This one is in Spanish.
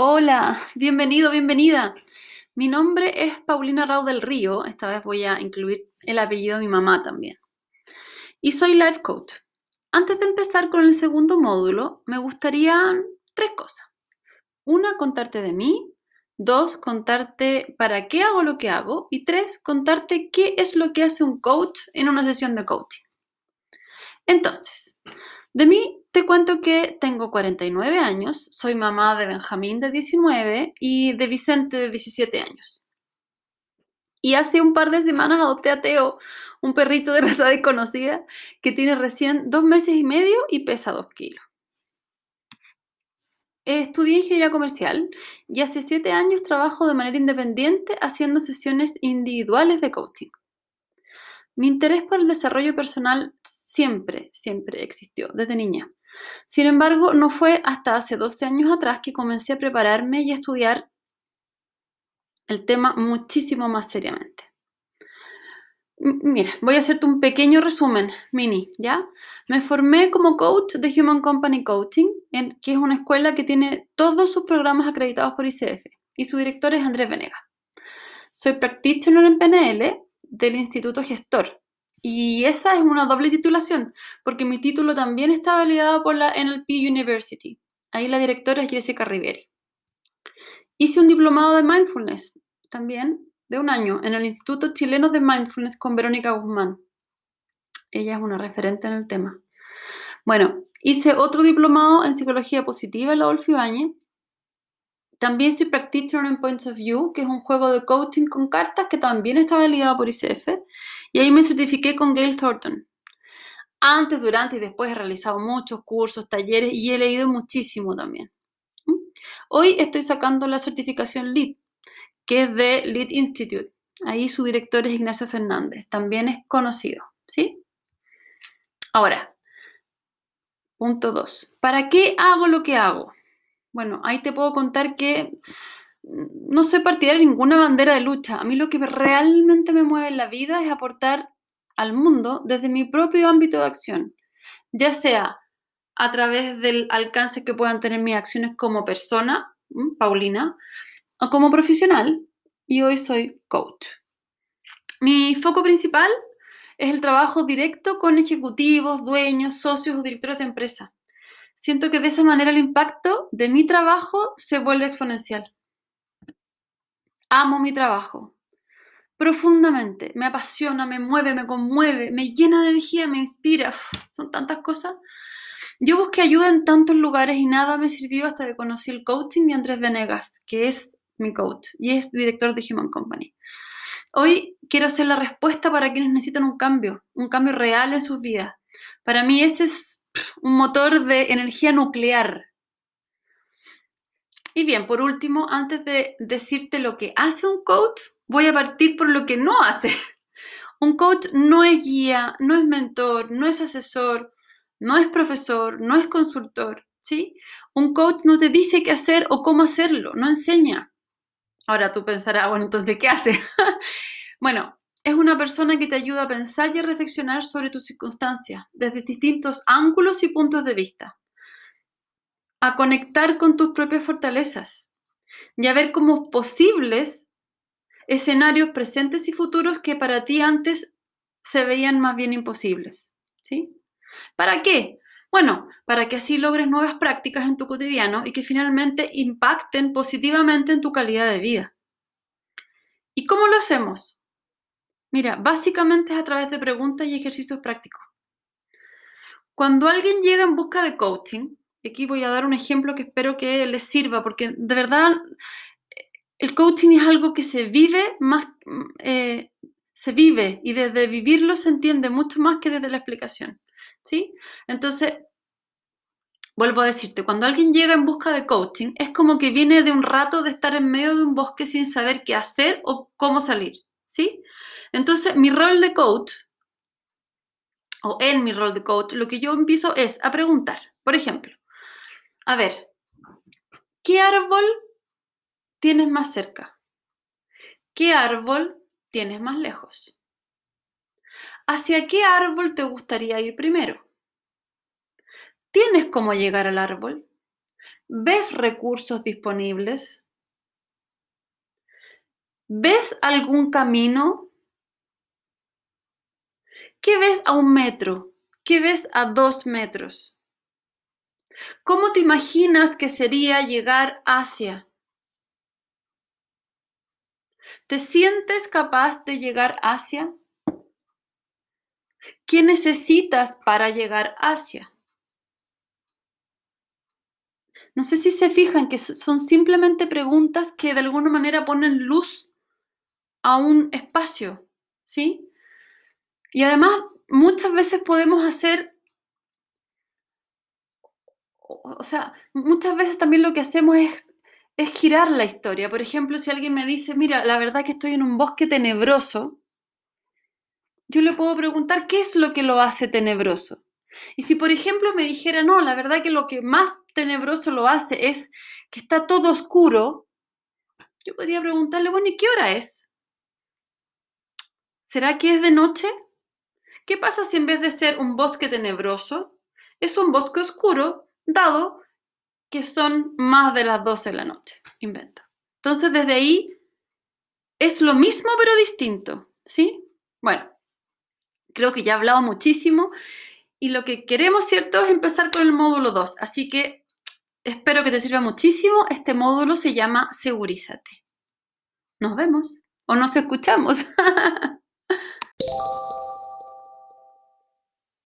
Hola, bienvenido, bienvenida. Mi nombre es Paulina Rao del Río. Esta vez voy a incluir el apellido de mi mamá también. Y soy life coach. Antes de empezar con el segundo módulo, me gustaría tres cosas. Una, contarte de mí. Dos, contarte para qué hago lo que hago. Y tres, contarte qué es lo que hace un coach en una sesión de coaching. Entonces, de mí te cuento que tengo 49 años, soy mamá de Benjamín de 19 y de Vicente de 17 años. Y hace un par de semanas adopté a Teo, un perrito de raza desconocida que tiene recién dos meses y medio y pesa dos kilos. Estudié ingeniería comercial y hace siete años trabajo de manera independiente haciendo sesiones individuales de coaching. Mi interés por el desarrollo personal siempre, siempre existió, desde niña. Sin embargo, no fue hasta hace 12 años atrás que comencé a prepararme y a estudiar el tema muchísimo más seriamente. Mira, voy a hacerte un pequeño resumen, mini, ¿ya? Me formé como coach de Human Company Coaching, que es una escuela que tiene todos sus programas acreditados por ICF, y su director es Andrés Venega. Soy practitioner en PNL del Instituto Gestor, y esa es una doble titulación, porque mi título también está validado por la NLP University. Ahí la directora es Jessica Riveri. Hice un diplomado de mindfulness también de un año en el Instituto Chileno de Mindfulness con Verónica Guzmán. Ella es una referente en el tema. Bueno, hice otro diplomado en psicología positiva en la Adolfo. También soy practitioner en Points of View, que es un juego de coaching con cartas que también está validado por ICF. Y ahí me certifiqué con Gail Thornton. Antes, durante y después he realizado muchos cursos, talleres y he leído muchísimo también. ¿Mm? Hoy estoy sacando la certificación LEAD, que es de Lead Institute. Ahí su director es Ignacio Fernández, también es conocido, ¿sí? Ahora, punto 2. ¿Para qué hago lo que hago? Bueno, ahí te puedo contar que no soy partidaria de ninguna bandera de lucha. A mí lo que realmente me mueve en la vida es aportar al mundo desde mi propio ámbito de acción, ya sea a través del alcance que puedan tener mis acciones como persona, Paulina, como profesional y hoy soy coach. Mi foco principal es el trabajo directo con ejecutivos, dueños, socios o directores de empresa. Siento que de esa manera el impacto de mi trabajo se vuelve exponencial. Amo mi trabajo profundamente, me apasiona, me mueve, me conmueve, me llena de energía, me inspira, son tantas cosas. Yo busqué ayuda en tantos lugares y nada me sirvió hasta que conocí el coaching de Andrés Venegas, que es mi coach, y es director de Human Company. Hoy quiero ser la respuesta para quienes necesitan un cambio, un cambio real en sus vidas. Para mí ese es un motor de energía nuclear. Y bien, por último, antes de decirte lo que hace un coach, voy a partir por lo que no hace. Un coach no es guía, no es mentor, no es asesor, no es profesor, no es consultor, ¿sí? Un coach no te dice qué hacer o cómo hacerlo, no enseña. Ahora tú pensarás, bueno, entonces, ¿qué hace? bueno, es una persona que te ayuda a pensar y a reflexionar sobre tus circunstancias desde distintos ángulos y puntos de vista. A conectar con tus propias fortalezas y a ver como posibles escenarios presentes y futuros que para ti antes se veían más bien imposibles. ¿Sí? ¿Para qué? Bueno, para que así logres nuevas prácticas en tu cotidiano y que finalmente impacten positivamente en tu calidad de vida. ¿Y cómo lo hacemos? Mira, básicamente es a través de preguntas y ejercicios prácticos. Cuando alguien llega en busca de coaching, aquí voy a dar un ejemplo que espero que les sirva, porque de verdad el coaching es algo que se vive más, eh, se vive y desde vivirlo se entiende mucho más que desde la explicación. ¿sí? Entonces, vuelvo a decirte, cuando alguien llega en busca de coaching, es como que viene de un rato de estar en medio de un bosque sin saber qué hacer o cómo salir, ¿sí? Entonces, mi rol de coach, o en mi rol de coach, lo que yo empiezo es a preguntar, por ejemplo, a ver, ¿qué árbol tienes más cerca? ¿Qué árbol tienes más lejos? ¿Hacia qué árbol te gustaría ir primero? ¿Tienes cómo llegar al árbol? ¿Ves recursos disponibles? ¿Ves algún camino? ¿Qué ves a un metro? ¿Qué ves a dos metros? ¿Cómo te imaginas que sería llegar hacia? ¿Te sientes capaz de llegar hacia? ¿Qué necesitas para llegar hacia? No sé si se fijan que son simplemente preguntas que de alguna manera ponen luz a un espacio, ¿sí? Y además muchas veces podemos hacer, o sea, muchas veces también lo que hacemos es, es girar la historia. Por ejemplo, si alguien me dice, mira, la verdad que estoy en un bosque tenebroso, yo le puedo preguntar qué es lo que lo hace tenebroso. Y si, por ejemplo, me dijera, no, la verdad que lo que más tenebroso lo hace es que está todo oscuro, yo podría preguntarle, bueno, ¿y qué hora es? ¿Será que es de noche? ¿Qué pasa si en vez de ser un bosque tenebroso, es un bosque oscuro, dado que son más de las 12 de la noche? Inventa. Entonces, desde ahí es lo mismo pero distinto, ¿sí? Bueno, creo que ya he hablado muchísimo y lo que queremos, ¿cierto?, es empezar con el módulo 2. Así que espero que te sirva muchísimo. Este módulo se llama Segurízate. Nos vemos o nos escuchamos.